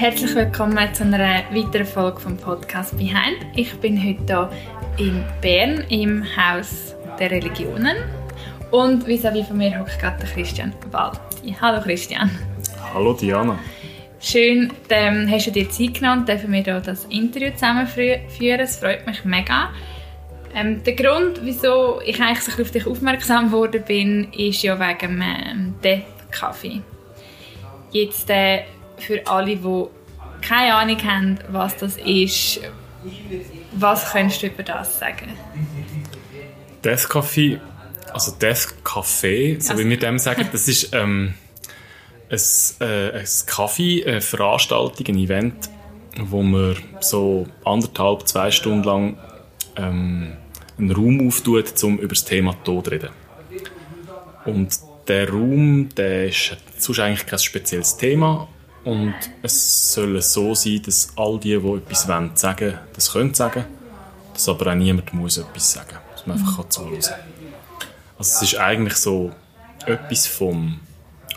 herzlich willkommen zu einer weiteren Folge vom Podcast Behind. Ich bin heute hier in Bern im Haus der Religionen und vis-à-vis von mir hockt gerade Christian Walti. Hallo Christian. Hallo Diana. Schön, ähm, hast du dir Zeit genommen, dürfen wir hier das Interview zusammen führen. Es freut mich mega. Ähm, der Grund, wieso ich eigentlich so auf dich aufmerksam geworden bin, ist ja wegen ähm, Death Kaffee. Jetzt äh, für alle, die keine Ahnung haben, was das ist, was könntest du über das sagen? Coffee, also Death Café, so also, wie wir dem sagen, das ist ähm, ein, äh, ein Kaffee, eine Veranstaltung, ein Event, wo man so anderthalb, zwei Stunden lang ähm, einen Raum auftut, um über das Thema Tod zu reden. Und der Raum, der ist sonst eigentlich kein spezielles Thema und es soll so sein, dass all die, die etwas wollen, sagen, das können sagen, dass aber auch niemand muss etwas sagen, dass man einfach zuhören kann. Also es ist eigentlich so etwas vom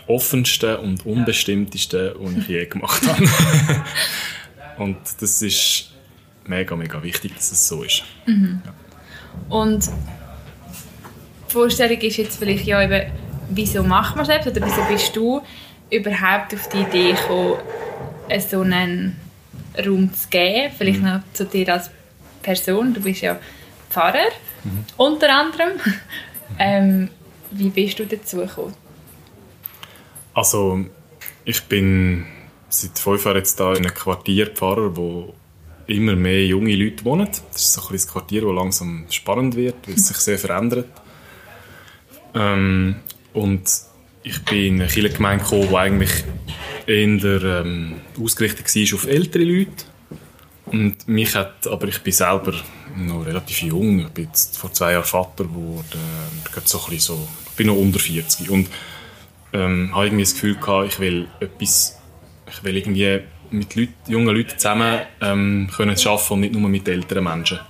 offensten und unbestimmtesten, was ich je gemacht habe. und das ist mega, mega wichtig, dass es so ist. Mhm. Ja. Und die Vorstellung ist jetzt vielleicht ja eben, wieso macht man es oder wieso bist du überhaupt auf die Idee gekommen, so einen Raum zu geben? Vielleicht mhm. noch zu dir als Person. Du bist ja Pfarrer, mhm. unter anderem. ähm, wie bist du dazu gekommen? Also, ich bin seit fünf Jahren jetzt da in einem Quartier Pfarrer, wo immer mehr junge Leute wohnen. Das ist so ein das Quartier, das langsam spannend wird, weil es sich sehr verändert. Ähm, und ich bin in eine Kirchengemeinde gekommen, die eigentlich eher ähm, ausgerichtet war auf ältere Leute. Und mich hat, aber ich bin selber noch relativ jung. Ich bin jetzt vor zwei Jahren Vater geworden. Ich, so ein so, bin noch unter 40. Und ähm, habe irgendwie das Gefühl gehabt, ich will etwas, ich will irgendwie mit Leut, jungen Leuten zusammen ähm, können arbeiten und nicht nur mit älteren Menschen.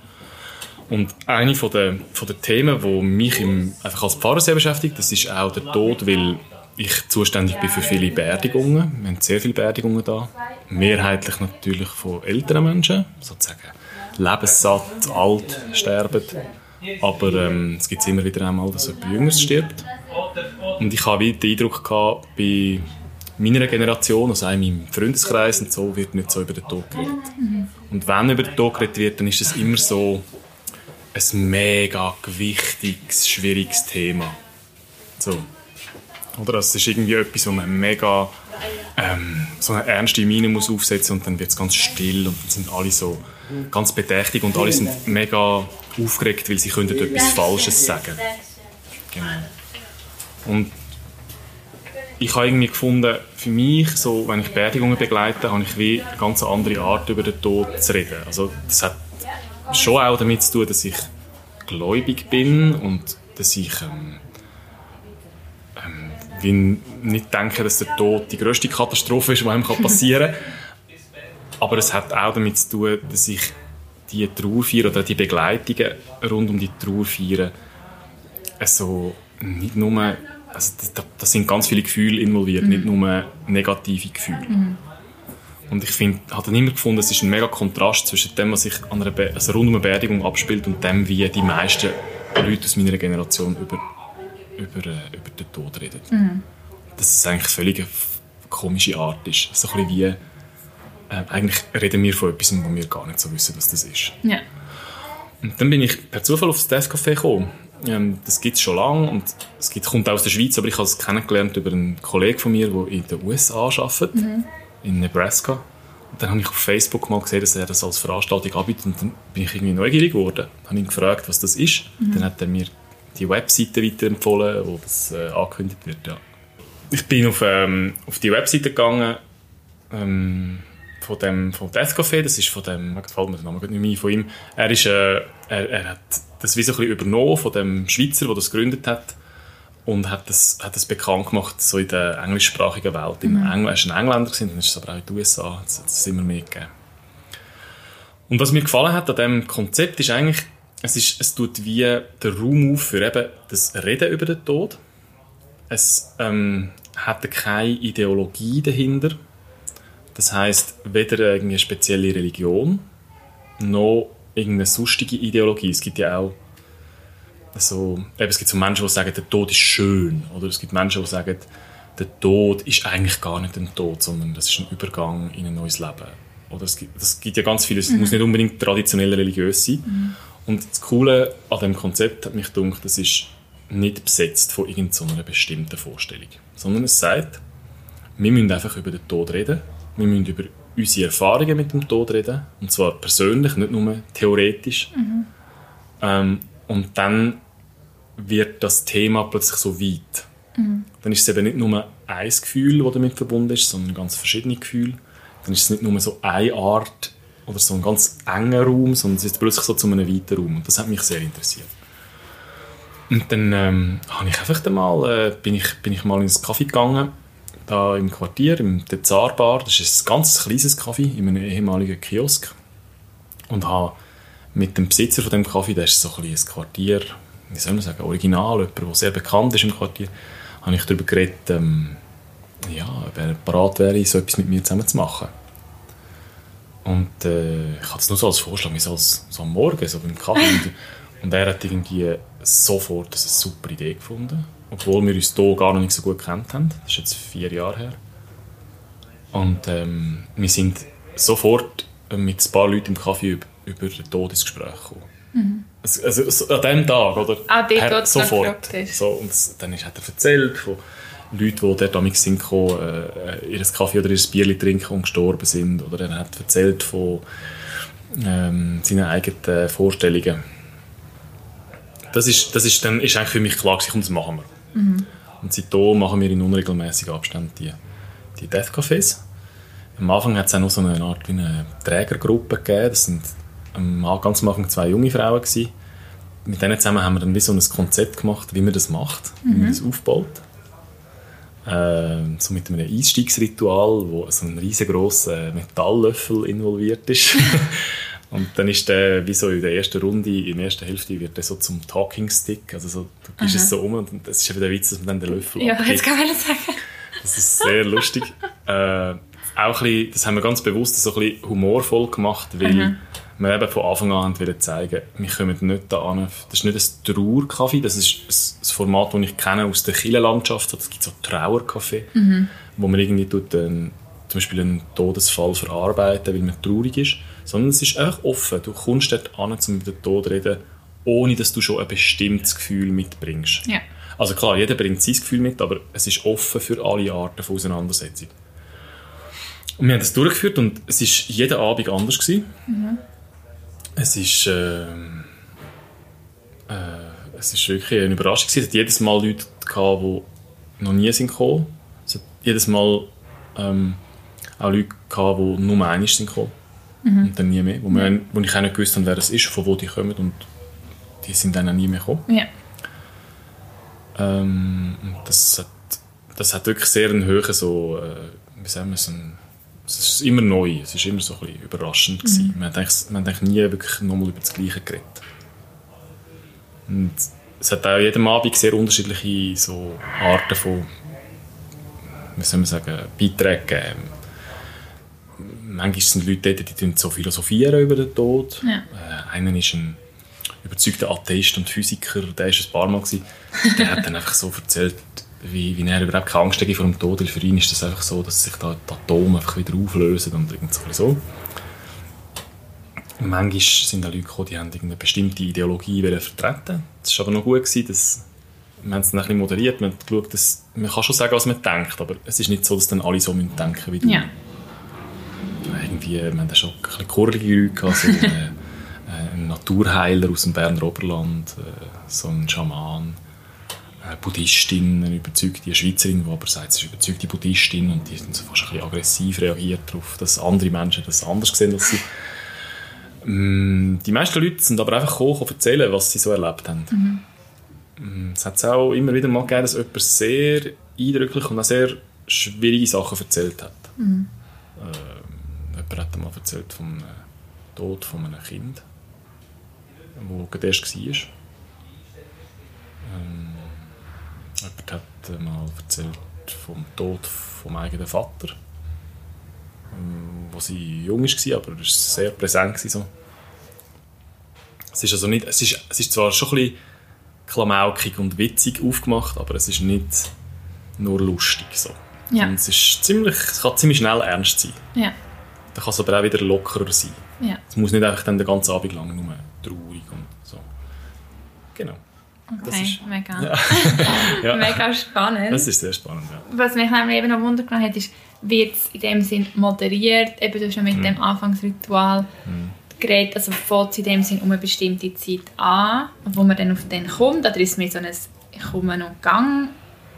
Und eine von der, von der Themen, die mich im, einfach als Pfarrer sehr beschäftigt, das ist auch der Tod, weil ich zuständig bin für viele Beerdigungen. Wir haben sehr viele Beerdigungen da. Mehrheitlich natürlich von älteren Menschen, sozusagen lebenssatt, alt, sterben. Aber ähm, es gibt immer wieder einmal, dass jemand Jüngeres stirbt. Und ich habe den Eindruck gehabt, bei meiner Generation, also auch in meinem Freundeskreis und so, wird nicht so über den Tod geredet. Und wenn über den Tod geredet wird, dann ist es immer so ein mega gewichtiges, schwieriges Thema. So. Oder das ist irgendwie etwas, wo man mega ähm, so eine ernste Miene muss aufsetzen und dann wird es ganz still und dann sind alle so ganz bedächtig und alle sind mega aufgeregt, weil sie könnten etwas Falsches sagen. Genau. Und ich habe irgendwie gefunden, für mich, so, wenn ich Beerdigungen begleite, habe ich wie eine ganz andere Art über den Tod zu reden. Also das hat schon auch damit zu tun, dass ich gläubig bin und dass ich ähm, ähm, nicht denke, dass der Tod die größte Katastrophe ist, die einem passieren kann. Aber es hat auch damit zu tun, dass ich die Trauerfeier oder die Begleitungen rund um die Trauerfeier also nicht nur also da, da, sind ganz viele Gefühle involviert, mhm. nicht nur negative Gefühle. Mhm. Und ich finde, habe dann immer gefunden, es ist ein mega Kontrast zwischen dem, was sich an einer Be also rund um eine Beerdigung abspielt und dem, wie die meisten Leute aus meiner Generation über, über, äh, über den Tod reden. Mhm. Dass es eigentlich völlig eine komische Art ist. So ein wie, äh, eigentlich reden wir von etwas, wo wir gar nicht so wissen, was das ist. Ja. Und dann bin ich per Zufall aufs Deathcafé gekommen. Ähm, das gibt es schon lange und es gibt, kommt aus der Schweiz, aber ich habe es kennengelernt über einen Kollegen von mir, der in den USA arbeitet. Mhm in Nebraska. Und dann habe ich auf Facebook mal gesehen, dass er das als Veranstaltung anbietet und dann bin ich irgendwie neugierig geworden. Habe ihn gefragt, was das ist. Mhm. Dann hat er mir die Webseite weiterempfohlen, wo das äh, angekündigt wird. Ja. Ich bin auf, ähm, auf die Webseite gegangen ähm, von dem von Death Café, das ist von dem, gefällt mir der Name nicht mehr von ihm. Er, ist, äh, er, er hat das wie so ein bisschen übernommen von dem Schweizer, der das gegründet hat und hat das, hat das bekannt gemacht so in der englischsprachigen Welt. Mhm. Im Engl war ein Engländer, dann ist es aber auch in den USA, hat es immer mehr gegeben. Und was mir gefallen hat an diesem Konzept ist eigentlich, es, ist, es tut wie der Raum auf für eben das Reden über den Tod. Es ähm, hat keine Ideologie dahinter. Das heißt weder eine spezielle Religion noch irgendeine sonstige Ideologie. Es gibt ja auch so, eben, es gibt so Menschen, die sagen, der Tod ist schön. Oder es gibt Menschen, die sagen, der Tod ist eigentlich gar nicht ein Tod, sondern das ist ein Übergang in ein neues Leben. Oder es gibt, das gibt ja ganz vieles. Es muss nicht unbedingt traditionell religiös sein. Mhm. Und das Coole an dem Konzept hat mich gedacht, das ist nicht besetzt von irgendeiner bestimmten Vorstellung. Sondern es sagt, wir müssen einfach über den Tod reden. Wir müssen über unsere Erfahrungen mit dem Tod reden. Und zwar persönlich, nicht nur theoretisch. Ähm, und dann wird das Thema plötzlich so weit. Dann ist es eben nicht nur ein Gefühl, das damit verbunden ist, sondern ganz verschiedene Gefühle. Dann ist es nicht nur so eine Art oder so ein ganz enger Raum, sondern es ist plötzlich so zu einem weiten Raum. Und das hat mich sehr interessiert. Und dann ähm, ich einfach mal, äh, bin, ich, bin ich mal ins Café gegangen, da im Quartier, im der Zarbar. Das ist ein ganz kleines Café in einem ehemaligen Kiosk. Und habe mit dem Besitzer von dem Café, der ist so ein, ein Quartier, wie soll man sagen, original, jemand, der sehr bekannt ist im Quartier, habe ich darüber geredet, ähm, ja, ob er bereit wäre, so etwas mit mir zusammen zu machen. Und äh, ich hatte es nur so als Vorschlag, wie so, als, so am Morgen, so beim Kaffee. und, und er hat irgendwie sofort eine super Idee gefunden, obwohl wir uns hier gar noch nicht so gut kennt haben. Das ist jetzt vier Jahre her. Und ähm, wir sind sofort mit ein paar Leuten im Kaffee über, über den Tod ins Gespräch gekommen. Also, also so an dem Tag, oder? Ah, dort, Er- noch sofort. So, und dann ist, hat er erzählt von Leuten, die dort damals sind gekommen, äh, ihr Kaffee oder ihr Bier trinken und gestorben sind. Oder er hat erzählt von ähm, seinen eigenen Vorstellungen. Das ist, das ist, dann ist eigentlich für mich klar, gewesen, das machen wir. Und seitdem machen wir in unregelmäßigen Abständen die, die Death Cafés. Am Anfang hat es auch noch so eine Art wie eine Trägergruppe gegeben. Das sind ganz am Anfang zwei junge Frauen gewesen. Mit denen zusammen haben wir dann wie so ein Konzept gemacht, wie man das macht, wie man das aufbaut. Ähm, so mit einem Einstiegsritual, wo so ein riesengroßer Metalllöffel involviert ist. Und dann ist der, wie so in der ersten Runde, in der ersten Hälfte, wird der so zum Talking Stick. Also so, du gibst es so um und das ist eben der Witz, dass man dann den Löffel Ja, abgibt. jetzt kann ich sagen. Das ist sehr lustig. äh, auch ein bisschen, das haben wir ganz bewusst so ein bisschen humorvoll gemacht, weil wir eben von Anfang an wollten zeigen, wir kommen nicht da an. Das ist nicht ein Trauerkaffee, das ist ein- Format, das ich kenne aus der Kirchenlandschaft. Es gibt so Trauerkaffee, wo man irgendwie tut, ähm, zum Beispiel einen Todesfall verarbeiten, weil man traurig ist. Sondern es ist einfach offen. Du kommst dort an, um über den Tod zu reden, ohne dass du schon ein bestimmtes Gefühl mitbringst. Ja. Also klar, jeder bringt sein Gefühl mit, aber es ist offen für alle Arten von Auseinandersetzung. Und wir haben das durchgeführt und es war jeden Abend anders. Gewesen. Es ist, ähm, äh, es ist wirklich eine Überraschung. Es hat jedes Mal Leute gehabt, die noch nie sind gekommen. Es hat jedes Mal ähm, auch Leute gehabt, die nur einmal sind gekommen. Und dann nie mehr. Wo, wir, wo ich auch nicht gewusst habe, wer es ist, von wo die kommen. Und die sind dann auch nie mehr gekommen. Ja. Ähm, das hat, das hat wirklich sehr einen hohen, so, äh, wie sagen wir, so ein, es ist immer neu, es ist immer so ein bisschen überraschend gewesen. Man, hat eigentlich, man hat nie wirklich nochmal über das Gleiche geredet. Und es hat auch jeden Abend sehr unterschiedliche so Arten von, wie soll man sagen, Beiträgen gegeben. Manchmal sind Leute dort, die so philosophieren über den Tod. Ja. Äh, einer ist ein überzeugter Atheist und Physiker, der war ein paar Mal. Gewesen. Der hat dann einfach so erzählt, wie, wie er überhaupt keine Angst hat vor dem Tod. Weil für ihn ist das einfach so, dass sich da die Atome einfach wieder auflösen und irgend so. Manchmal sind da Leute gekommen, die haben irgendeine bestimmte Ideologie wollen vertreten. Das war aber noch gut, gewesen, dass wir haben es dann ein bisschen moderiert, haben geschaut, dass, man kann schon sagen, was man denkt, aber es ist nicht so, dass dann alle so müssen denken wie du. Ja. Irgendwie, wir haben da schon ein bisschen kurlige Leute gehabt, so äh, ein Naturheiler aus dem Berner Oberland, äh, so ein Schaman, Buddhistin, eine überzeugte Schweizerin, die aber sagt, sie ist überzeugte Buddhistin und die sind so fast ein bisschen aggressiv reagiert darauf, dass andere Menschen das anders sehen als sie. Mm, Die meisten Leute sind aber einfach um zu erzählen, was sie so erlebt haben. Mm, Es hat auch immer wieder mal gegeben, dass jemand sehr eindrücklich und auch sehr schwierige Sachen erzählt hat. Ähm, jemand hat mal erzählt vom äh, Tod von einem Kind, wo gerade erst war. Ähm, jemand hat mal erzählt vom Tod vom eigenen Vater, wo sie jung war, aber es war sehr präsent. So. Es ist also nicht, es ist, es ist zwar schon ein bisschen klamaukig und witzig aufgemacht, aber es ist nicht nur lustig. So. Ja. Und es, ist ziemlich, es kann ziemlich schnell ernst sein. Ja. Dann kann es aber auch wieder lockerer sein. Ja. Es muss nicht einfach dann den ganzen Abend lang nur traurig und so. Genau. Das Okay, ist- mega. Ja. Mega spannend. Das ist sehr spannend, ja. Was mich nämlich eben noch Wunder genommen hat, ist, wird es in dem Sinn moderiert? Eben, du hast ja Mhm. mit dem Anfangsritual geredet, also fängt es in dem Sinn um eine bestimmte Zeit an, wo man dann auf den kommt, oder ist es mehr so ein «Ich komme und gang»?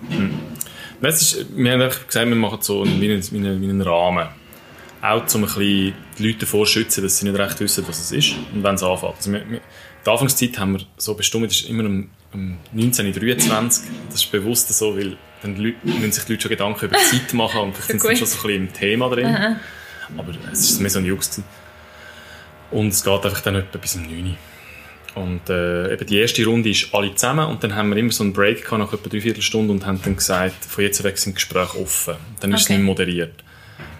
Nein, es ist, wir haben einfach gesagt, wir machen so einen, wie, einen, wie, einen, wie einen Rahmen. Auch um ein bisschen die Leute davor zu schützen, dass sie nicht recht wissen, was es ist und wenn es anfängt. Also wir, wir, die Anfangszeit haben wir so bestimmt, das ist immer um 1923. Das ist bewusst so, weil dann müssen sich die Leute schon Gedanken über die Zeit machen und vielleicht sind sie schon so ein bisschen im Thema drin. Aber es war mehr so ein Jux. gewesen. Und es geht einfach dann etwa bis um 9 Uhr. Und äh, eben die erste Runde ist alle zusammen und dann haben wir immer so einen Break gehabt, nach etwa dreiviertel Stunde und haben dann gesagt, von jetzt weg sind Gespräche offen. Dann ist es Okay. nicht mehr moderiert.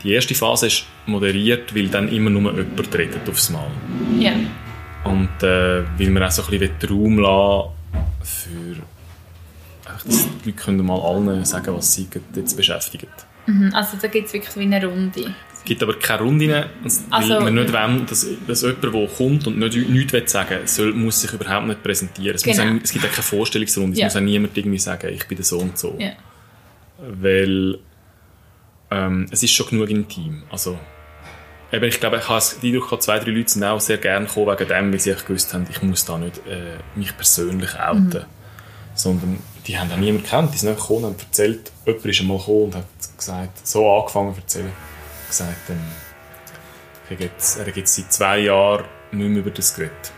Die erste Phase ist moderiert, weil dann immer nur jemand redet aufs Mal. Ja. Und äh, weil wir auch so ein bisschen den Raum lassen für einfach, dass die Leute können mal allen sagen, was sie jetzt beschäftigen. Mhm. Also da gibt es wirklich wie eine Runde. Es gibt aber keine Runde, weil Also- wir nicht wollen, dass, dass jemand, der kommt und nicht, nichts will sagen soll, muss sich überhaupt nicht präsentieren. Es, muss Genau. auch, es gibt auch keine Vorstellungsrunde. Ja. Es muss auch niemand irgendwie sagen, ich bin der so und so. Ja. Weil ähm, es ist schon genug intim. Also, eben, ich glaube, ich habe die Eindruck, zwei, drei Leute sind auch sehr gerne gekommen wegen dem, weil sie gewusst haben, ich muss da nicht äh, mich persönlich outen. Sondern die haben auch niemanden gekannt. Die sind einfach gekommen und haben erzählt, jemand ist einmal gekommen und hat gesagt, so angefangen zu erzählen. Gesagt, ähm, er hat jetzt- er jetzt seit zwei Jahren nicht mehr über das geredet.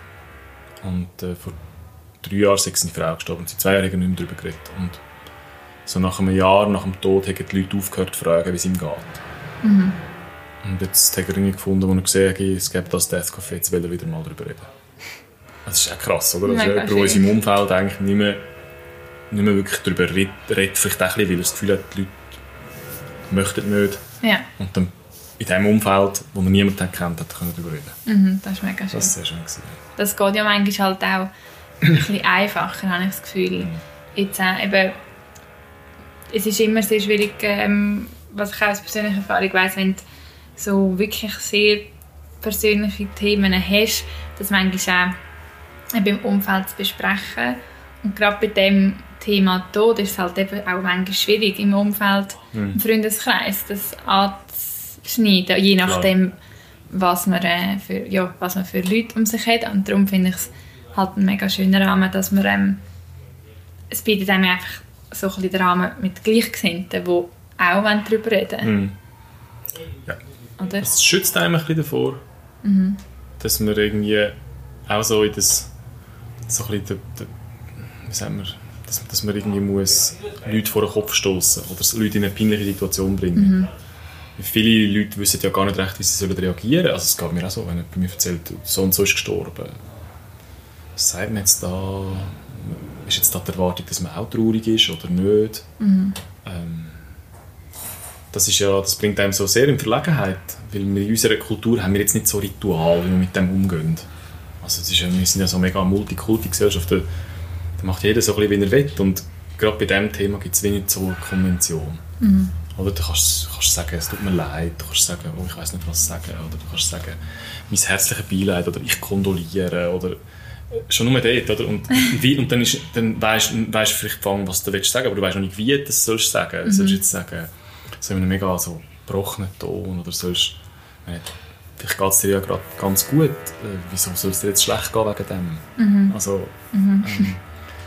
Und äh, vor drei Jahren ist seine Frau gestorben. Seit zwei Jahren hat er nicht mehr darüber geredet. Und so nach einem Jahr, nach dem Tod, haben die Leute aufgehört zu fragen, wie es ihm geht. Und jetzt hat er irgendwie gefunden, wo er gesehen hat, es gibt das Death Café, jetzt will er wieder mal darüber reden. Das ist auch krass, oder? Also Mega jemand, der in unserem Umfeld eigentlich nicht mehr, nicht mehr wirklich darüber redet, redet vielleicht auch ein bisschen, weil er das Gefühl hat, die Leute möchten nicht. Ja. Und dann in diesem Umfeld, wo er niemanden hat kennt, hat können darüber reden. Mhm. Das ist mega schön. Das ist sehr schön. Gewesen. das geht ja manchmal halt auch ein bisschen einfacher, habe ich das Gefühl. Jetzt auch eben, es ist immer sehr schwierig, ähm, was ich auch aus persönlicher Erfahrung weiss, wenn du so wirklich sehr persönliche Themen hast, das manchmal auch eben im Umfeld zu besprechen. Und gerade bei dem Thema Tod ist es halt eben auch manchmal schwierig im Umfeld, im Freundeskreis, das anzuschneiden, je nachdem, was man, äh, für, ja, was man für Leute um sich hat. Und darum finde ich es halt ein mega schöner Rahmen, dass man ähm, es bietet einem einfach so ein bisschen den Rahmen mit Gleichgesinnten, die auch wollen darüber reden Mhm. Ja. Oder? Es schützt einem ein bisschen davor, dass man irgendwie auch so in das so ein bisschen der, der, wie sagen wir, dass, dass man irgendwie muss Leute vor den Kopf stoßen oder Leute in eine peinliche Situation bringen. Viele Leute wissen ja gar nicht recht, wie sie sollen reagieren sollen. Also es geht mir auch so, wenn jemand mir erzählt, so und so ist gestorben. Was sagt man jetzt da? Ist jetzt da die Erwartung, dass man auch traurig ist oder nicht? Ähm, das, ist ja, das bringt einem so sehr in Verlegenheit, weil wir in unserer Kultur haben wir jetzt nicht so Ritual, wie wir mit dem umgehen. Also ist ja, wir sind ja so mega Multikulti-Gesellschaft, da, da macht jeder so ein bisschen, wie er will und gerade bei diesem Thema gibt es wenig so eine Konvention. Oder du kannst, kannst sagen, es tut mir leid, du kannst sagen, oh, ich weiß nicht, was sagen, oder du kannst sagen, mein herzliches Beileid, oder ich kondoliere, oder äh, schon nur dort, oder? Und, wie, und dann, ist, dann weißt du vielleicht, was du willst sagen, aber du weißt noch nicht, wie du das sollst sagen. Du sollst jetzt sagen, so in einem mega so gebrochenen Ton, oder sollst, äh, vielleicht geht es dir ja gerade ganz gut, äh, wieso soll es dir jetzt schlecht gehen wegen dem? Also, ähm,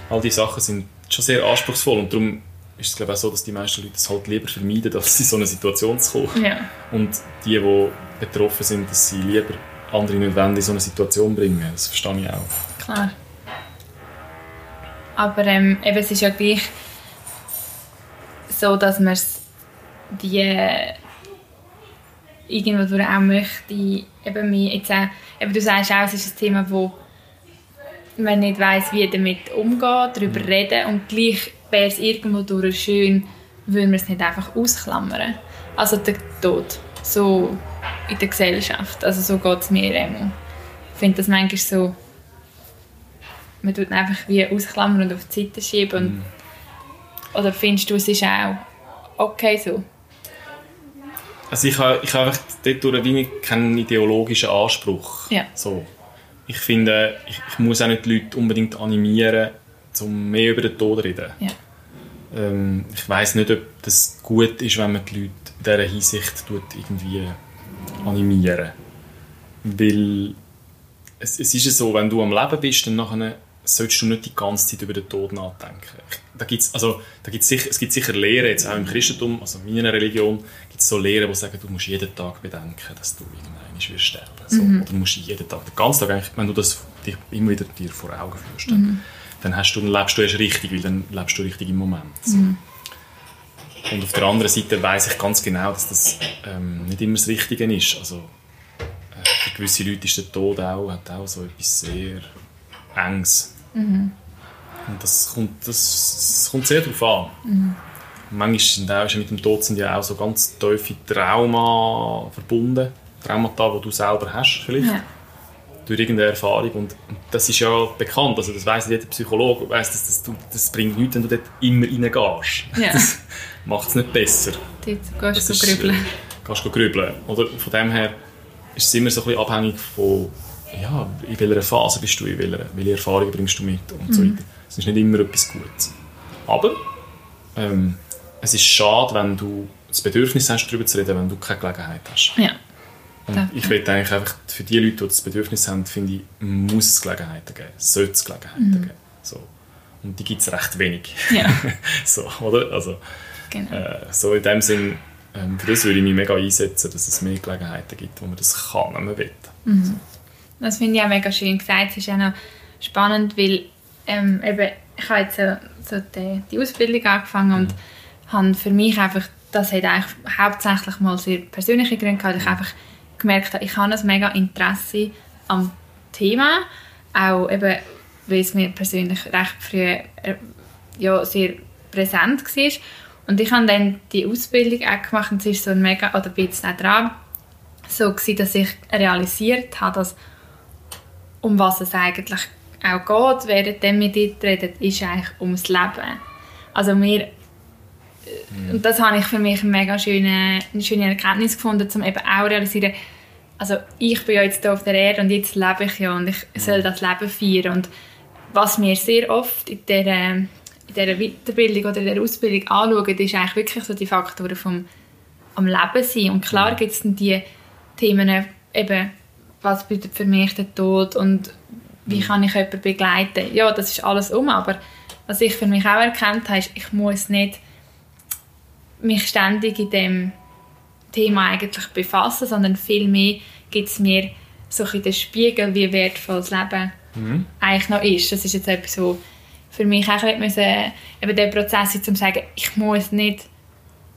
all diese Sachen sind schon sehr anspruchsvoll und darum ist es glaube ich auch so, dass die meisten Leute es halt lieber vermeiden, als in so eine Situation kommen. Ja. Und die, die betroffen sind, dass sie lieber andere nicht in so eine Situation bringen. Das verstehe ich auch. Klar. Aber ähm, eben, es ist ja gleich so, dass man es die äh, irgendwo durch auch möchte, eben mehr, jetzt auch, eben du sagst auch, es ist ein Thema, wo man nicht weiß, wie damit umgehen, darüber reden und gleich wäre es irgendwo durch schön, würde man es nicht einfach ausklammern. Also der Tod. so in der Gesellschaft. Also so geht es mir immer. Ich finde das manchmal so, man tut einfach wie ausklammern und auf die Seite schieben. Und, Mhm. Oder findest du, es ist auch okay so? Also ich habe, ich einfach dort wenig keinen ideologischen Anspruch. Ja. So. Ich finde, ich, ich muss auch nicht die Leute unbedingt animieren, um mehr über den Tod zu reden. Ja. Ähm, ich weiß nicht, ob das gut ist, wenn man die Leute in dieser Hinsicht tut, irgendwie animieren. Weil es, es ist ja so, wenn du am Leben bist, dann nachher solltest du nicht die ganze Zeit über den Tod nachdenken. Da gibt's, also, da gibt's sicher, es gibt sicher Lehren, jetzt auch im Christentum, also in meiner Religion, gibt es so Lehren, die sagen, du musst jeden Tag bedenken, dass du irgendwann wirst sterben. So, Oder du musst jeden Tag, den ganzen Tag eigentlich, wenn du das dir immer wieder dir vor Augen führst, dann, dann, hast du, dann lebst du erst richtig, weil dann lebst du richtig im Moment. So. Und auf der anderen Seite weiß ich ganz genau, dass das ähm, nicht immer das Richtige ist. Also, äh, für gewisse Leute ist der Tod auch, hat auch so etwas sehr Enges. Und das kommt, das, das kommt sehr darauf an. Manchmal sind mit dem Tod sind ja auch so ganz tiefe Trauma verbunden. Traumata, die du selber hast, vielleicht. Ja. Durch irgendeine Erfahrung. Und, das ist ja bekannt. Also das weiss jeder Psychologe. Weiss, dass das, das bringt nichts, wenn du dort immer reingehst. Ja. Das macht es nicht besser. Dort gehst du grübeln. äh, Kannst du grübeln. Oder von dem her ist es immer so ein bisschen abhängig von, ja, in welcher Phase bist du, in welcher, welche Erfahrungen bringst du mit und so weiter. Es ist nicht immer etwas Gutes. Aber ähm, es ist schade, wenn du das Bedürfnis hast, darüber zu reden, wenn du keine Gelegenheit hast. Ja. Und Ja. ich will eigentlich einfach, für die Leute, die das Bedürfnis haben, finde ich, muss es Gelegenheiten geben. Sollte es Gelegenheiten geben. So. Und die gibt es recht wenig. Ja, so, oder? Also, genau. äh, so in dem Sinn, ähm, für das würde ich mich mega einsetzen, dass es mehr Gelegenheiten gibt, wo man das kann, wenn man will. Das finde ich auch mega schön gesagt. Es ist auch noch spannend, weil ähm, eben, ich habe jetzt so, so die, die Ausbildung angefangen und habe für mich einfach, das hat eigentlich hauptsächlich mal sehr persönliche Gründe gehabt, ich einfach gemerkt habe, ich habe ein mega Interesse am Thema, auch eben, weil es mir persönlich recht früh äh, ja, sehr präsent war. Und ich habe dann die Ausbildung auch gemacht und es ist so ein mega, oder bin jetzt auch dran, so gewesen, dass ich realisiert habe, dass um was es eigentlich auch geht, während wir dort reden, ist eigentlich ums Leben. Also wir, und das habe ich für mich eine mega schöne, eine schöne Erkenntnis gefunden, um eben auch realisieren, also ich bin ja jetzt hier auf der Erde und jetzt lebe ich ja und ich soll das Leben feiern. Und was wir sehr oft in dieser, in dieser Weiterbildung oder in dieser Ausbildung anschauen, ist eigentlich wirklich so die Faktoren vom am Leben sein. Und klar gibt es dann die Themen, eben, was bedeutet für mich der Tod und wie kann ich jemanden begleiten. Ja, das ist alles um, aber was ich für mich auch erkannt habe, ist, ich muss nicht mich ständig in dem Thema eigentlich befassen, sondern vielmehr gibt es mir so ein den Spiegel, wie wertvoll das Leben eigentlich noch ist. Das ist jetzt etwas, so für mich auch ein bisschen eben der Prozess, ist, um zu sagen, ich muss nicht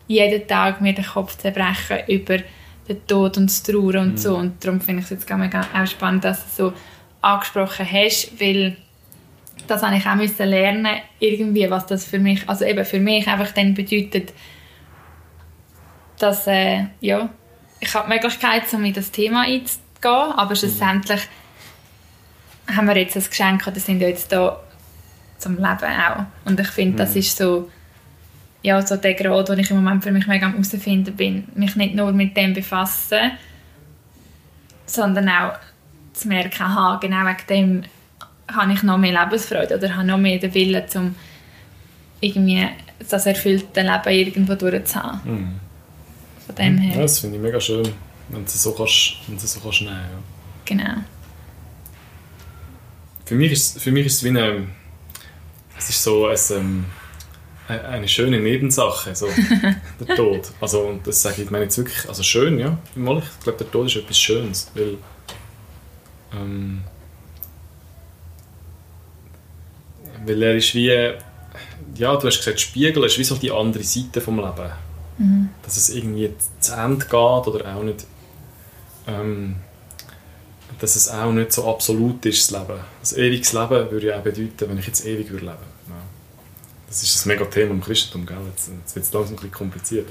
jeden Tag mir den Kopf zerbrechen über den Tod und das Trauer und so. Und darum finde ich es jetzt mega auch spannend, dass du so angesprochen hast, weil das habe ich auch müssen lernen irgendwie, was das für mich, also eben für mich einfach dann bedeutet, dass, äh, ja, ich habe die Möglichkeit, um in das Thema einzugehen, aber schlussendlich haben wir jetzt ein Geschenk oder sind ja jetzt da zum Leben auch. Und ich finde, das ist so, ja, so der Grad, wo ich im Moment für mich mega am herausfinden bin. Mich nicht nur mit dem befassen, sondern auch zu merken, aha, genau wegen dem habe ich noch mehr Lebensfreude oder habe noch mehr den Willen, um irgendwie das erfüllte Leben irgendwo durchzuhaben. Von dem her, Ja, das finde ich mega schön, wenn du es so kannst, wenn du es so kannst nehmen, ja. genau. Für mich ist, für mich ist es wie eine, es ist so ein, ähm, eine eine schöne Nebensache, so der Tod. Also und das sage ich, meine jetzt wirklich, also schön, ja. Mal, Ich glaube, der Tod ist etwas Schönes, weil ähm, weil er ist wie, ja, du hast gesagt, Spiegel ist wie so die andere Seite vom Leben. Dass es irgendwie zu Ende geht oder auch nicht ähm, dass es auch nicht so absolut ist, das Leben. Das ewiges Leben würde ja auch bedeuten, wenn ich jetzt ewig würde leben. Das ist ein mega Thema im Christentum, gell? Jetzt, jetzt wird es langsam ein bisschen kompliziert.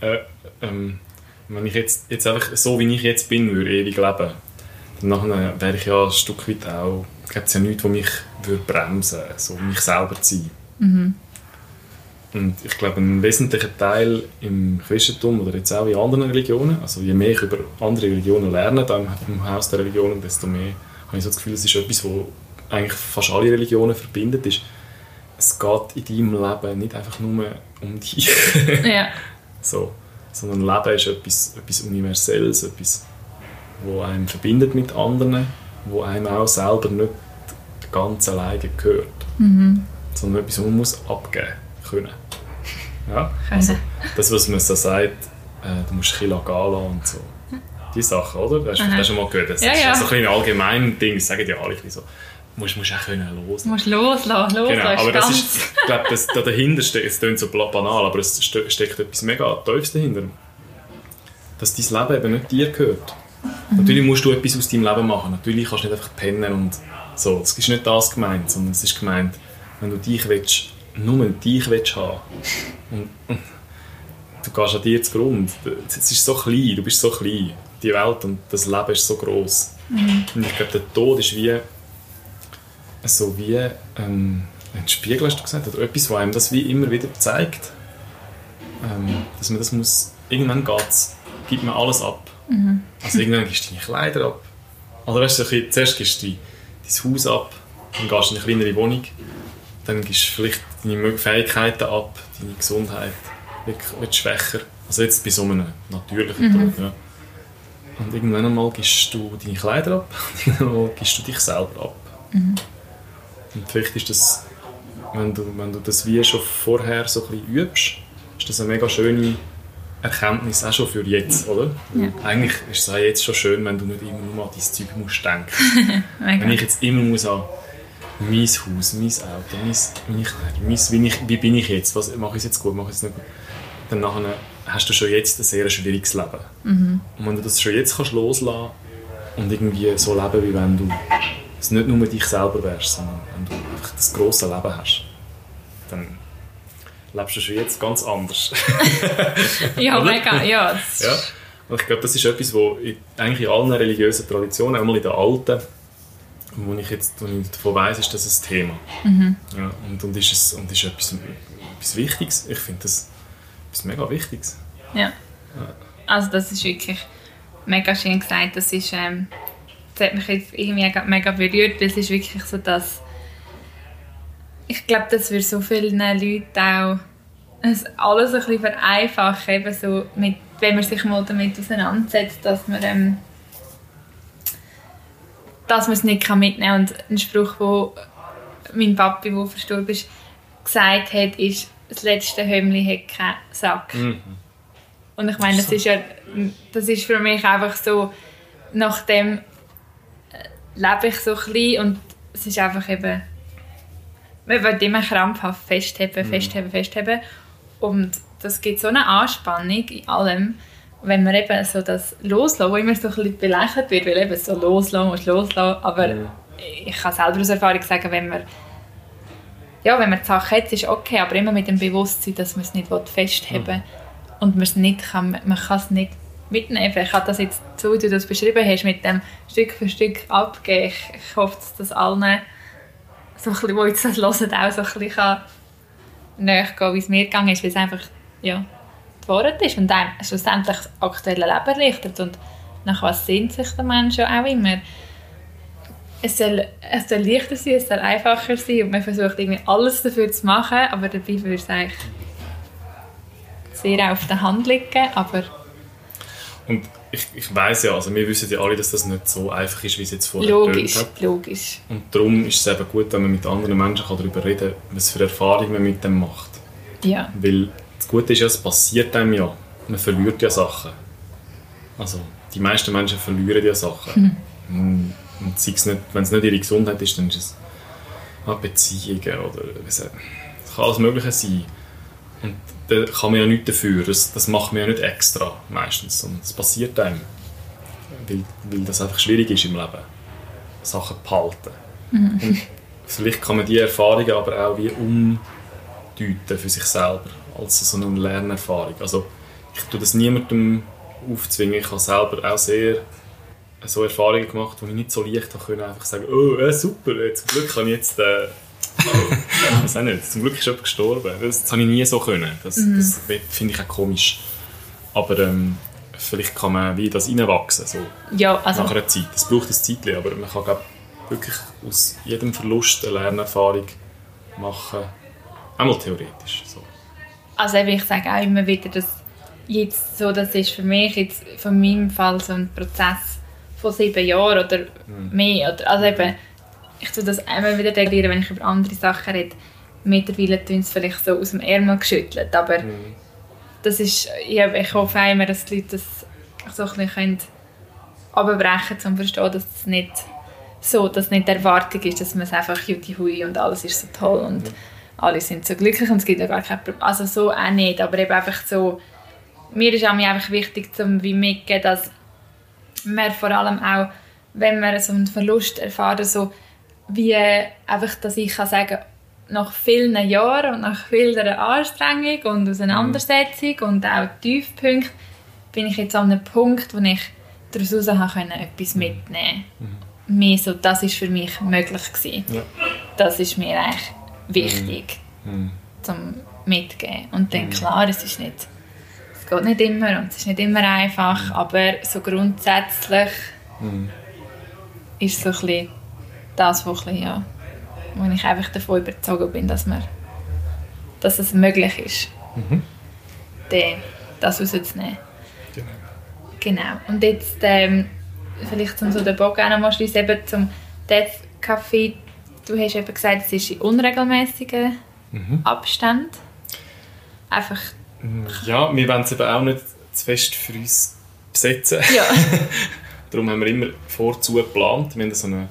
aber, äh, ähm, Wenn ich jetzt, jetzt einfach so, wie ich jetzt bin, würde ewig leben, dann nachher wäre ich ja ein Stück weit auch, gibt es ja nichts, was mich würde bremsen würde, so mich selber zu sein. Mhm. Und ich glaube, ein wesentlicher Teil im Christentum oder jetzt auch in anderen Religionen, also je mehr ich über andere Religionen lerne, dann im Haus der Religionen, desto mehr habe ich so das Gefühl, es ist etwas, was eigentlich fast alle Religionen verbindet, ist, es geht in deinem Leben nicht einfach nur um dich. ja. so, sondern Leben ist etwas, etwas Universelles, etwas, wo einem verbindet mit anderen, wo einem auch selber nicht ganz alleine gehört, mhm. sondern etwas, was man muss abgeben können. Ja? Also, das, was man so sagt, äh, du musst ein bisschen und so. Die Sachen, oder? Das hast du schon mal gehört. Das ja, ist ja. so ein allgemeines Ding, das sagen ja alle so. Musst, musst auch können loslassen. Du musst loslassen, loslassen. Genau, aber das ist, ich glaube, das, da dahinter steckt, es klingt so banal, aber es steckt etwas mega Tiefes dahinter. Dass dein Leben eben nicht dir gehört. Mhm. Natürlich musst du etwas aus deinem Leben machen. Natürlich kannst du nicht einfach pennen und so. Es ist nicht das gemeint, sondern es ist gemeint, wenn du dich willst, nur dich willst haben und, und du gehst an dir zugrunde. Es ist so klein, du bist so klein. Die Welt und das Leben ist so groß. Mhm. Und ich glaube, der Tod ist wie so wie ähm, ein Spiegel, hast du gesagt, oder etwas, was einem das wie immer wieder zeigt, ähm, dass man das muss, irgendwann geht's, gibt man alles ab. Mhm. Also irgendwann gibst du deine Kleider ab. Also weißt du, zuerst gibst du dein Haus ab, dann gehst du in eine kleinere Wohnung, dann gibst du vielleicht deine Fähigkeiten ab, deine Gesundheit wird, wird schwächer. Also jetzt bei so einem natürlichen mhm. Tod. Ja. Und irgendwann einmal gibst du deine Kleider ab und irgendwann einmal gibst du dich selber ab. Mhm. Und vielleicht ist das, wenn du, wenn du das wie schon vorher so ein bisschen übst, ist das eine mega schöne Erkenntnis auch schon für jetzt, oder? Ja. Eigentlich ist es auch jetzt schon schön, wenn du nicht immer nur an dein Zeug musst denken. wenn ich jetzt immer muss an mein Haus, mein Auto, mein, meine Kleider, wie, ich, wie bin ich jetzt, was, mache ich jetzt gut, mache ich es nicht gut, dann nachher hast du schon jetzt ein sehr schwieriges Leben. Mhm. Und wenn du das schon jetzt kannst loslassen und irgendwie so leben, wie wenn du es nicht nur dich selber wärst, sondern wenn du einfach das grosse Leben hast, dann lebst du schon jetzt ganz anders. ja, mega, ja. ja. Und ich glaube, das ist etwas, was eigentlich in allen religiösen Traditionen, einmal in den alten, wo ich jetzt wo ich davon weiss, ist das ein Thema. Mhm. Ja, und, und ist es und ist etwas, etwas Wichtiges. Ich finde das etwas mega Wichtiges. Ja. ja. Also das ist wirklich mega schön gesagt. Das ist ähm, das hat mich jetzt irgendwie mega berührt, weil es ist wirklich so, dass ich glaube, das würde so vielen Leuten auch alles ein bisschen vereinfachen, eben so mit, wenn man sich mal damit auseinandersetzt, dass man ähm, dass man es nicht mitnehmen kann. Und ein Spruch, wo mein Papi, der verstorben ist, gesagt hat, ist, das letzte Hömmli hat keinen Sack. Mhm. Und ich meine, das ist ja, das ist für mich einfach so, nachdem lebe ich so ein bisschen und es ist einfach eben, man will immer krampfhaft festheben, mhm. festheben, festheben und das gibt so eine Anspannung in allem, wenn man eben so das loslassen, wo immer so ein bisschen belächelt wird, weil eben so loslassen musst loslassen, aber mhm. ich kann selber aus Erfahrung sagen, wenn man ja, wenn man die Sache hat, ist okay, aber immer mit dem Bewusstsein, dass man es nicht festheben will mhm. und man es nicht kann, man kann es nicht mitnehmen. Ich habe das jetzt, so wie du das beschrieben hast, mit dem Stück für Stück abgeben. Ich, ich hoffe, dass das allen, so ein bisschen, die jetzt das hören, auch so ein bisschen näher gehen, wie es mir gegangen ist, weil es einfach ja, die Wahrheit ist und dann schlussendlich das aktuelle Leben erleichtert. Und nach was sehnt sich der Mensch ja auch immer? Es soll, es soll leichter sein, es soll einfacher sein und man versucht irgendwie alles dafür zu machen, aber dabei würde es eigentlich sehr auf der Hand liegen, aber und ich, ich weiß ja, also wir wissen ja alle, dass das nicht so einfach ist, wie es jetzt vorher Logisch, hat. logisch. Und darum ist es eben gut, wenn man mit anderen Menschen darüber reden kann, was für Erfahrungen man mit dem macht. Ja. Weil das Gute ist ja, es passiert einem ja. Man verliert ja Sachen. Also die meisten Menschen verlieren ja Sachen. Mhm. Und sei es nicht, wenn es nicht ihre Gesundheit ist, dann ist es Beziehungen oder es kann alles Mögliche sein. Und da kann man ja nichts dafür. Das, das macht man ja nicht extra meistens, sondern das passiert einem. Weil, weil das einfach schwierig ist im Leben, Sachen zu behalten. Mhm. Und vielleicht kann man diese Erfahrungen aber auch wie umdeuten für sich selber, als so eine Lernerfahrung. Also ich tue das niemandem aufzwingen. Ich habe selber auch sehr so Erfahrungen gemacht, wo ich nicht so leicht konnte einfach sagen, oh, äh, super, zum Glück kann ich jetzt... Äh, weiß auch nicht, zum Glück ist jemand gestorben. Das, das habe ich nie so können. Das, mhm. das finde ich auch komisch. Aber ähm, vielleicht kann man wie das reinwachsen, so ja, also nach einer Zeit. Es braucht ein Zeitchen, aber man kann glaub, wirklich aus jedem Verlust eine Lernerfahrung machen. Einmal theoretisch. So. Also ich sage auch immer wieder, dass jetzt so, das ist für mich jetzt von meinem Fall so ein Prozess von sieben Jahren oder mhm. mehr. Oder, also eben, ich tue das immer wieder deklarieren, wenn ich über andere Sachen rede. Mittlerweile tun es vielleicht so aus dem Ärmel geschüttelt, aber mhm. das ist, ich, ich hoffe immer, dass die Leute das so ein bisschen abbrechen können, um zu verstehen, dass es nicht so, dass nicht die Erwartung ist, dass man es einfach juti hui und alles ist so toll und mhm. alle sind so glücklich und es gibt ja gar kein Problem. Also so auch nicht, aber eben einfach so, mir ist auch einfach wichtig, zum wie mitgeben, dass man vor allem auch, wenn man so einen Verlust erfährt, so wie einfach, dass ich kann sagen nach vielen Jahren und nach vieler Anstrengung und Auseinandersetzung mhm. und auch Tiefpunkten bin ich jetzt an einem Punkt, wo ich daraus etwas mhm. mitnehmen mhm mehr so, das ist für mich möglich gewesen. Ja. Das ist mir eigentlich wichtig mhm. zum mitgeben. Und dann mhm. klar, es ist nicht, es geht nicht immer und es ist nicht immer einfach, mhm. aber so grundsätzlich mhm. ist so ein bisschen das, wo, bisschen, ja, wo ich einfach davon überzeugt bin, dass, man, dass es möglich ist, mhm. den, das rauszunehmen. Genau. genau. Und jetzt ähm, vielleicht zum so den Bogen auch nochmal schließen, eben zum Death Café, du hast eben gesagt, es ist in unregelmäßigen mhm. Abständen. Einfach... Mhm. Ja, wir wollen es eben auch nicht zu fest für uns besetzen. Ja. Darum haben wir immer vorzu geplant. Wir haben so eine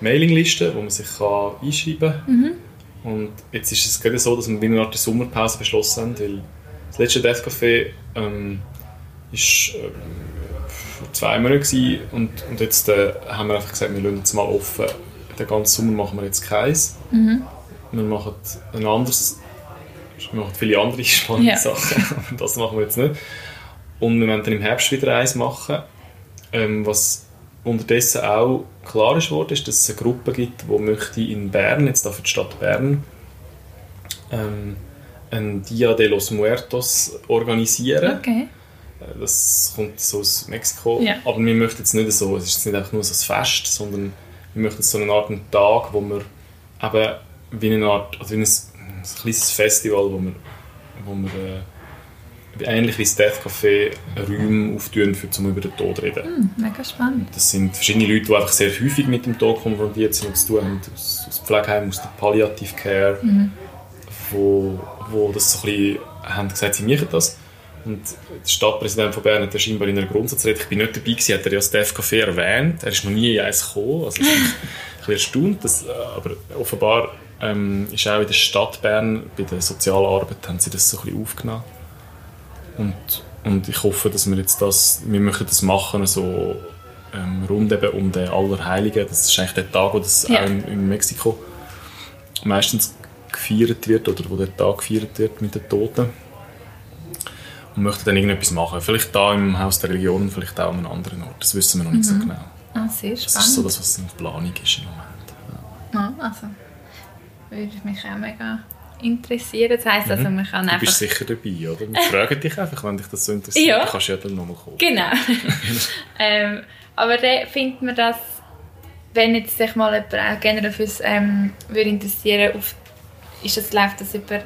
Mailingliste, wo man sich kann einschreiben kann. Mhm. Und jetzt ist es gerade so, dass wir eine Art Sommerpause beschlossen haben, weil das letzte Death Café ähm, ist... Ähm, vor zwei Monaten und, und jetzt äh, haben wir einfach gesagt, wir lassen jetzt mal offen. Den ganzen Sommer machen wir jetzt keins. Mhm. Wir machen ein anderes, wir machen viele andere spannende ja. Sachen, aber das machen wir jetzt nicht. Und wir werden dann im Herbst wieder eins machen. Ähm, was unterdessen auch klar ist worden, ist, dass es eine Gruppe gibt, die möchte in Bern, jetzt für die Stadt Bern, ähm, ein Dia de los Muertos organisieren. Okay. Das kommt so aus Mexiko. Ja. Aber wir möchten es nicht so, es ist nicht einfach nur so ein Fest, sondern wir möchten so eine Art einen Tag, wo wir eben wie eine Art, also wie ein, ein kleines Festival, wo wir, wo wir äh, ähnlich wie das Death Café Räume auftun, für zum über den Tod reden. Mm, mega spannend. Das sind verschiedene Leute, die einfach sehr häufig mit dem Tod konfrontiert sind und zu tun haben, aus, aus Pflegeheim, aus der Palliative Care, mhm. wo, wo das so ein bisschen haben gesagt, sie machen das. Und der Stadtpräsident von Bern hat scheinbar in einer Grundsatzrede, ich bin nicht dabei gewesen, hat er ja das DFCafé erwähnt. Er ist noch nie in eins gekommen. Also ich bin ein bisschen erstaunt. Dass, äh, aber offenbar ähm, ist auch in der Stadt Bern, bei der Sozialarbeit, haben sie das so ein bisschen aufgenommen. Und, und ich hoffe, dass wir jetzt das, wir möchten das machen, so ähm, rund eben um den Allerheiligen. Das ist eigentlich der Tag, wo das ja. auch in, in Mexiko meistens gefeiert wird oder wo der Tag gefeiert wird mit den Toten und möchten dann irgendetwas machen. Vielleicht da im Haus der Religion, vielleicht auch an einem anderen Ort. Das wissen wir noch nicht mhm. so genau. Ah, sehr spannend. Das ist so das, was in Planung ist im Moment. Ja. Ah, also würde mich auch mega interessieren. Das heisst, also, mhm. man kann du einfach... bist sicher dabei, oder? Wir fragen dich einfach, wenn dich das so interessiert. Ja. kannst du ja dann nochmal kommen. Genau. ähm, aber dann findet man das, wenn jetzt sich mal jemand auch generell fürs ähm, würde interessieren, auf, ist das, läuft das über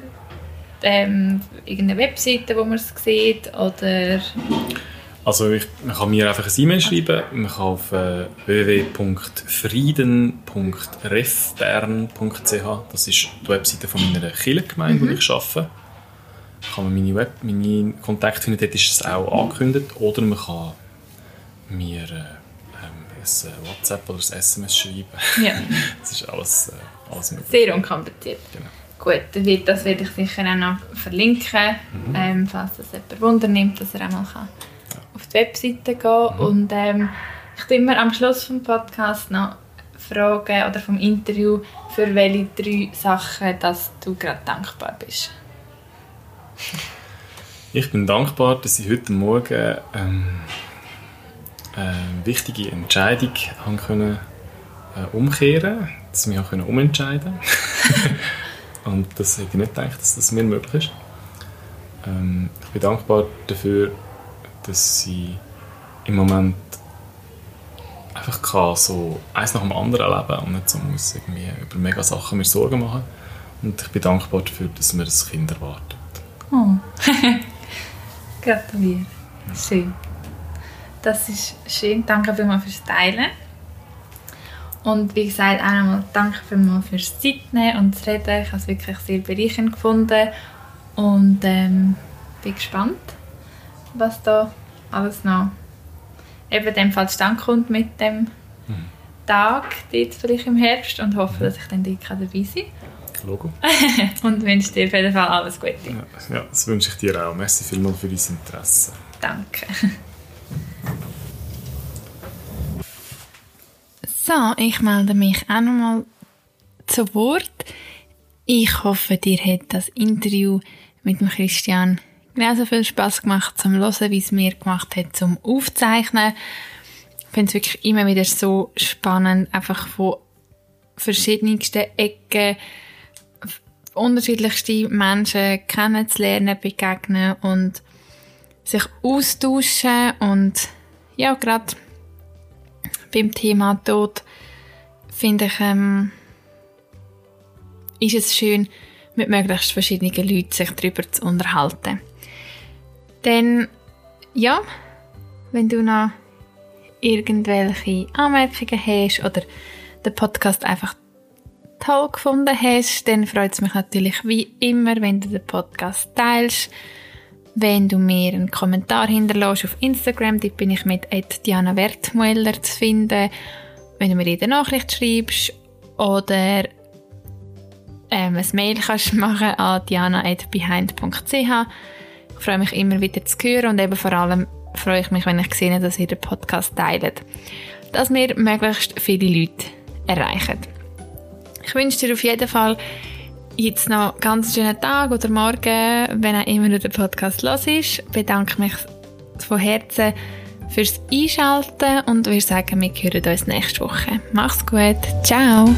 ähm, irgendeine Webseite, wo man es sieht? Oder? Also ich, man kann mir einfach eine E-Mail schreiben. Man kann auf äh, www.frieden.refbern.ch Das ist die Webseite von meiner Kirchengemeinde, mhm. wo ich arbeite. Kann man meine, Web, meine Kontakte finden, dort ist es auch angekündigt. Oder man kann mir äh, ähm, ein WhatsApp oder ein SMS schreiben. Ja. das ist alles, äh, alles möglich. Sehr unkompliziert. Genau. Gut, das werde ich sicher auch noch verlinken, mhm. ähm, falls das jemand Wunder nimmt, dass er auch mal kann die Webseite gehen mhm. Und ähm, ich tue immer am Schluss des Podcasts noch fragen oder vom Interview, für welche drei Sachen dass du gerade dankbar bist. Ich bin dankbar, dass ich heute Morgen ähm, eine wichtige Entscheidung haben können, äh, umkehren dass wir auch können umentscheiden Und das hätte ich nicht gedacht, dass das mir möglich ist. Ähm, ich bin dankbar dafür, dass sie im Moment einfach kann, so eins nach dem anderen leben und nicht so muss irgendwie über mega Sachen mir Sorgen machen. Und ich bin dankbar dafür, dass mir das Kind erwartet. Oh. Gratuliere. Schön. Das ist schön. Danke vielmals fürs Teilen. Und wie gesagt, auch nochmal danke vielmals fürs Zeitnehmen und das Reden. Ich habe es wirklich sehr bereichernd gefunden. Und ähm, bin gespannt, was da alles noch eben dem Fall zustande kommt mit dem mhm. Tag, jetzt vielleicht im Herbst und hoffe, dass ich dann dort dabei sein kann. Logo. und wünsche dir auf jeden Fall alles Gute. Ja, ja, das wünsche ich dir auch. Merci vielmals für dein Interesse. Danke. So, ich melde mich auch nochmal zu Wort. Ich hoffe, dir hat das Interview mit dem Christian genauso viel Spaß gemacht zum Hören, wie es mir gemacht hat zum Aufzeichnen. Ich finde es wirklich immer wieder so spannend, einfach von verschiedensten Ecken unterschiedlichste Menschen kennenzulernen, begegnen und sich austauschen und ja, gerade beim Thema Tod finde ich, ähm, ist es schön, mit möglichst verschiedenen Leuten sich darüber zu unterhalten. Denn, ja, wenn du noch irgendwelche Anmerkungen hast oder den Podcast einfach toll gefunden hast, dann freut es mich natürlich wie immer, wenn du den Podcast teilst. Wenn du mir einen Kommentar hinterlässt auf Instagram, dort bin ich mit Diana Wertmueller zu finden. Wenn du mir der Nachricht schreibst oder ähm, ein Mail kannst machen an diana.behind.ch ich freue mich immer wieder zu hören und eben vor allem freue ich mich, wenn ich sehe, dass ihr den Podcast teilt. Dass wir möglichst viele Leute erreichen. Ich wünsche dir auf jeden Fall jetzt noch einen ganz schönen Tag oder Morgen, wenn auch immer du den Podcast los ist. Ich bedanke mich von Herzen fürs Einschalten und wir sagen, wir hören uns nächste Woche. Mach's gut. Ciao.